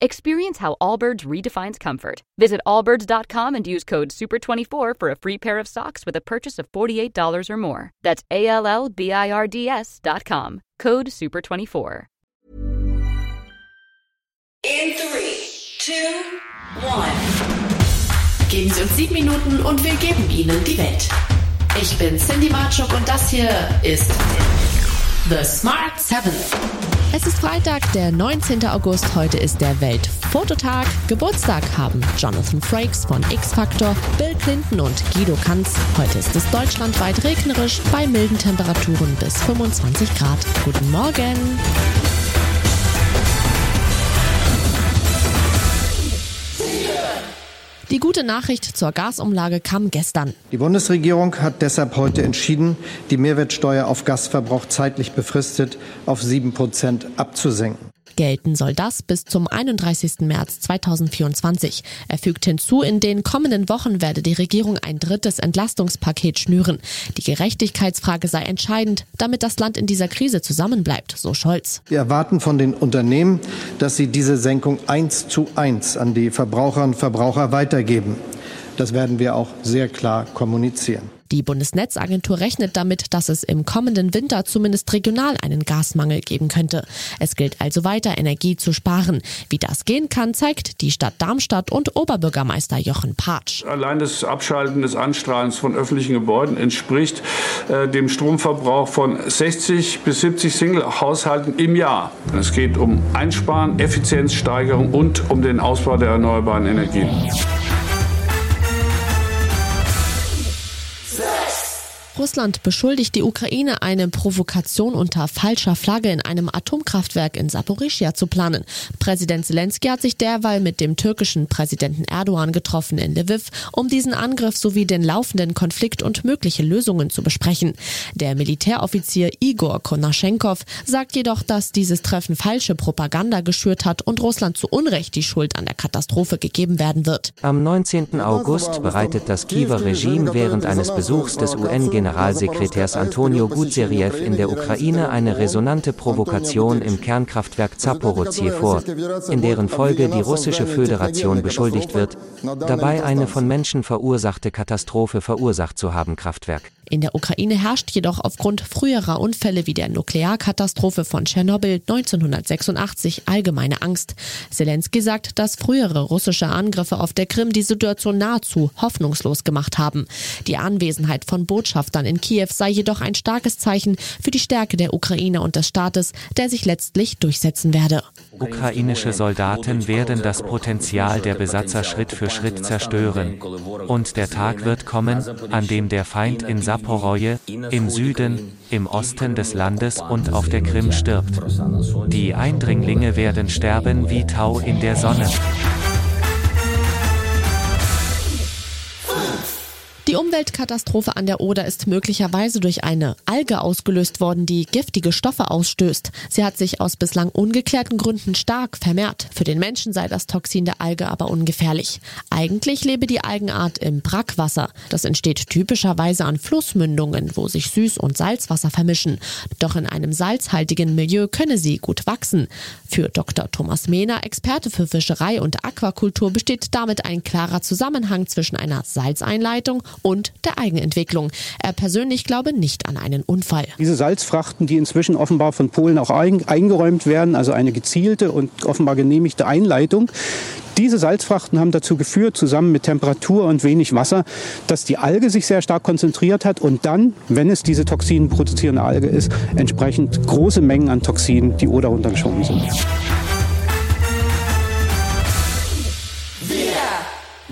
Experience how Allbirds redefines comfort. Visit allbirds.com and use code SUPER24 for a free pair of socks with a purchase of $48 or more. That's A L L B I R D S.com. Code SUPER24. In three, two, one. Geben Sie uns sieben Minuten und wir geben Ihnen die Welt. Ich bin Cindy Marchuk und das hier ist The Smart Seven. Es ist Freitag, der 19. August. Heute ist der Weltfototag. Geburtstag haben Jonathan Frakes von X Factor, Bill Clinton und Guido Kanz. Heute ist es deutschlandweit regnerisch bei milden Temperaturen bis 25 Grad. Guten Morgen! Die gute Nachricht zur Gasumlage kam gestern. Die Bundesregierung hat deshalb heute entschieden, die Mehrwertsteuer auf Gasverbrauch zeitlich befristet auf sieben Prozent abzusenken. Gelten soll das bis zum 31. März 2024. Er fügt hinzu, in den kommenden Wochen werde die Regierung ein drittes Entlastungspaket schnüren. Die Gerechtigkeitsfrage sei entscheidend, damit das Land in dieser Krise zusammenbleibt, so Scholz. Wir erwarten von den Unternehmen, dass sie diese Senkung eins zu eins an die Verbraucherinnen und Verbraucher weitergeben. Das werden wir auch sehr klar kommunizieren. Die Bundesnetzagentur rechnet damit, dass es im kommenden Winter zumindest regional einen Gasmangel geben könnte. Es gilt also weiter, Energie zu sparen. Wie das gehen kann, zeigt die Stadt Darmstadt und Oberbürgermeister Jochen Patsch. Allein das Abschalten des Anstrahlens von öffentlichen Gebäuden entspricht äh, dem Stromverbrauch von 60 bis 70 Single-Haushalten im Jahr. Es geht um Einsparen, Effizienzsteigerung und um den Ausbau der erneuerbaren Energien. Russland beschuldigt die Ukraine, eine Provokation unter falscher Flagge in einem Atomkraftwerk in Saporischia zu planen. Präsident Zelensky hat sich derweil mit dem türkischen Präsidenten Erdogan getroffen in Lviv, um diesen Angriff sowie den laufenden Konflikt und mögliche Lösungen zu besprechen. Der Militäroffizier Igor Konaschenkov sagt jedoch, dass dieses Treffen falsche Propaganda geschürt hat und Russland zu Unrecht die Schuld an der Katastrophe gegeben werden wird. Am 19. August bereitet das Kiewer Regime während eines Besuchs des UN Generalsekretärs Antonio Gutseriev in der Ukraine eine resonante Provokation im Kernkraftwerk Zaporozhye vor, in deren Folge die russische Föderation beschuldigt wird, dabei eine von Menschen verursachte Katastrophe verursacht zu haben Kraftwerk. In der Ukraine herrscht jedoch aufgrund früherer Unfälle wie der Nuklearkatastrophe von Tschernobyl 1986 allgemeine Angst. Zelensky sagt, dass frühere russische Angriffe auf der Krim die Situation nahezu hoffnungslos gemacht haben. Die Anwesenheit von Botschaftern in Kiew sei jedoch ein starkes Zeichen für die Stärke der Ukraine und des Staates, der sich letztlich durchsetzen werde. Ukrainische Soldaten werden das Potenzial der Besatzer Schritt für Schritt zerstören. Und der Tag wird kommen, an dem der Feind in Saporoje, im Süden, im Osten des Landes und auf der Krim stirbt. Die Eindringlinge werden sterben wie Tau in der Sonne. Die Umweltkatastrophe an der Oder ist möglicherweise durch eine Alge ausgelöst worden, die giftige Stoffe ausstößt. Sie hat sich aus bislang ungeklärten Gründen stark vermehrt. Für den Menschen sei das Toxin der Alge aber ungefährlich. Eigentlich lebe die Algenart im Brackwasser. Das entsteht typischerweise an Flussmündungen, wo sich Süß- und Salzwasser vermischen. Doch in einem salzhaltigen Milieu könne sie gut wachsen. Für Dr. Thomas Mehner, Experte für Fischerei und Aquakultur, besteht damit ein klarer Zusammenhang zwischen einer Salzeinleitung und der Eigenentwicklung. Er persönlich glaube nicht an einen Unfall. Diese Salzfrachten, die inzwischen offenbar von Polen auch ein, eingeräumt werden, also eine gezielte und offenbar genehmigte Einleitung, diese Salzfrachten haben dazu geführt, zusammen mit Temperatur und wenig Wasser, dass die Alge sich sehr stark konzentriert hat und dann, wenn es diese Toxinen produzierende Alge ist, entsprechend große Mengen an Toxinen die Oder runtergeschoben sind.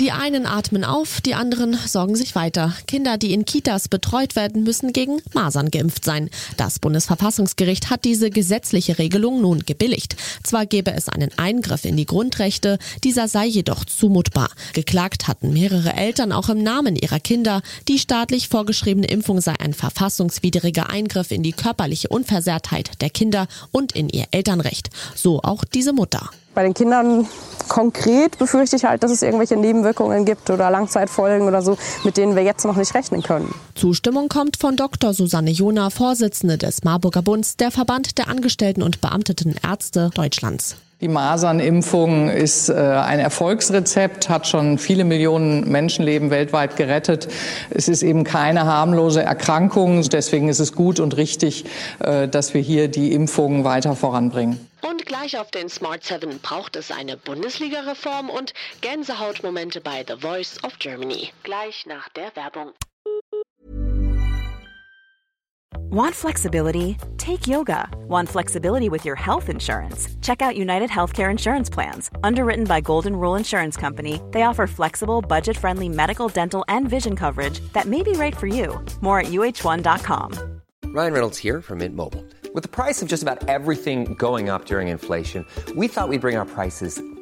Die einen atmen auf, die anderen sorgen sich weiter. Kinder, die in Kitas betreut werden, müssen gegen Masern geimpft sein. Das Bundesverfassungsgericht hat diese gesetzliche Regelung nun gebilligt. Zwar gäbe es einen Eingriff in die Grundrechte, dieser sei jedoch zumutbar. Geklagt hatten mehrere Eltern auch im Namen ihrer Kinder. Die staatlich vorgeschriebene Impfung sei ein verfassungswidriger Eingriff in die körperliche Unversehrtheit der Kinder und in ihr Elternrecht. So auch diese Mutter. Bei den Kindern konkret befürchte ich halt, dass es irgendwelche Nebenwirkungen gibt oder Langzeitfolgen oder so, mit denen wir jetzt noch nicht rechnen können. Zustimmung kommt von Dr. Susanne Jona, Vorsitzende des Marburger Bunds, der Verband der Angestellten und Beamteten Ärzte Deutschlands. Die Masernimpfung ist äh, ein Erfolgsrezept, hat schon viele Millionen Menschenleben weltweit gerettet. Es ist eben keine harmlose Erkrankung. Deswegen ist es gut und richtig, äh, dass wir hier die Impfungen weiter voranbringen. Und gleich auf den Smart 7 braucht es eine Bundesliga-Reform und Gänsehautmomente bei The Voice of Germany. Gleich nach der Werbung. Want flexibility? Take yoga. Want flexibility with your health insurance? Check out United Healthcare Insurance Plans. Underwritten by Golden Rule Insurance Company, they offer flexible, budget friendly medical, dental, and vision coverage that may be right for you. More at uh1.com. Ryan Reynolds here from Mint Mobile. With the price of just about everything going up during inflation, we thought we'd bring our prices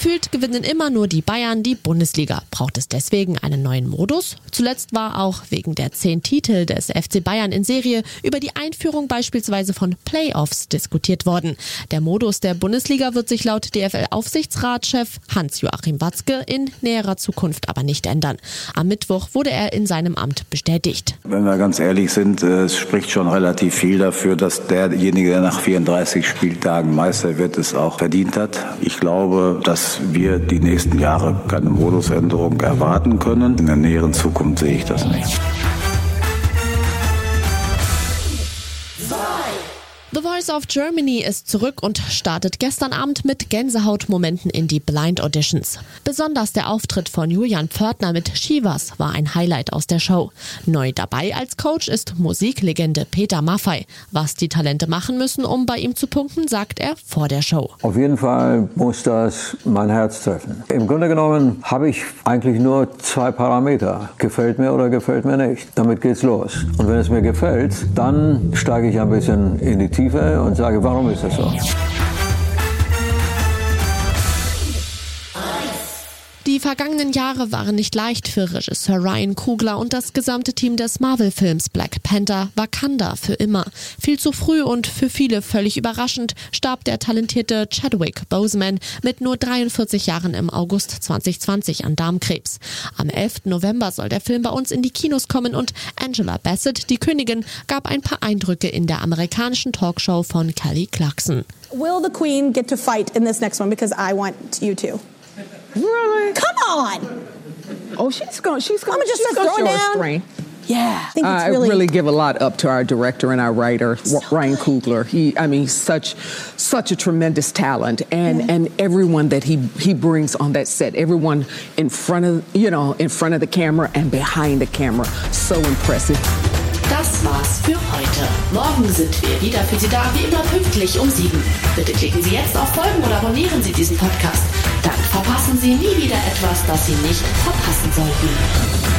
Gefühlt gewinnen immer nur die Bayern die Bundesliga. Braucht es deswegen einen neuen Modus? Zuletzt war auch wegen der zehn Titel des FC Bayern in Serie über die Einführung beispielsweise von Playoffs diskutiert worden. Der Modus der Bundesliga wird sich laut DFL-Aufsichtsratschef Hans-Joachim Watzke in näherer Zukunft aber nicht ändern. Am Mittwoch wurde er in seinem Amt bestätigt. Wenn wir ganz ehrlich sind, äh, es spricht schon relativ viel dafür, dass derjenige, der nach 34 Spieltagen Meister wird, es auch verdient hat. Ich glaube, dass wir die nächsten Jahre keine Modusänderung erwarten können. In der näheren Zukunft sehe ich das nicht. The Voice of Germany ist zurück und startet gestern Abend mit Gänsehautmomenten in die Blind Auditions. Besonders der Auftritt von Julian Pförtner mit Shivas war ein Highlight aus der Show. Neu dabei als Coach ist Musiklegende Peter Maffei. Was die Talente machen müssen, um bei ihm zu punkten, sagt er vor der Show. Auf jeden Fall muss das mein Herz treffen. Im Grunde genommen habe ich eigentlich nur zwei Parameter. Gefällt mir oder gefällt mir nicht. Damit geht's los. Und wenn es mir gefällt, dann steige ich ein bisschen in die Tiefe und sage, warum ist das so? Die vergangenen Jahre waren nicht leicht für Regisseur Ryan Kugler und das gesamte Team des Marvel-Films Black Panther Wakanda für immer. Viel zu früh und für viele völlig überraschend starb der talentierte Chadwick Boseman mit nur 43 Jahren im August 2020 an Darmkrebs. Am 11. November soll der Film bei uns in die Kinos kommen und Angela Bassett, die Königin, gab ein paar Eindrücke in der amerikanischen Talkshow von Kelly Clarkson. Will the Queen get to fight in this next one? Because I want you to. Really? Come on! Oh, she's going. She's going. I'm just she's gonna gonna throw show down. restraint. Yeah, I think it's I really, really give a lot up to our director and our writer, Ryan Coogler. He, I mean, such, such a tremendous talent, and and everyone that he he brings on that set, everyone in front of you know in front of the camera and behind the camera, so impressive. Das war's für heute. Morgen sind wir wieder für Sie da, wie immer pünktlich um sieben. Bitte klicken Sie jetzt auf Folgen oder abonnieren Sie diesen Podcast. Dann verpassen Sie nie wieder etwas, das Sie nicht verpassen sollten.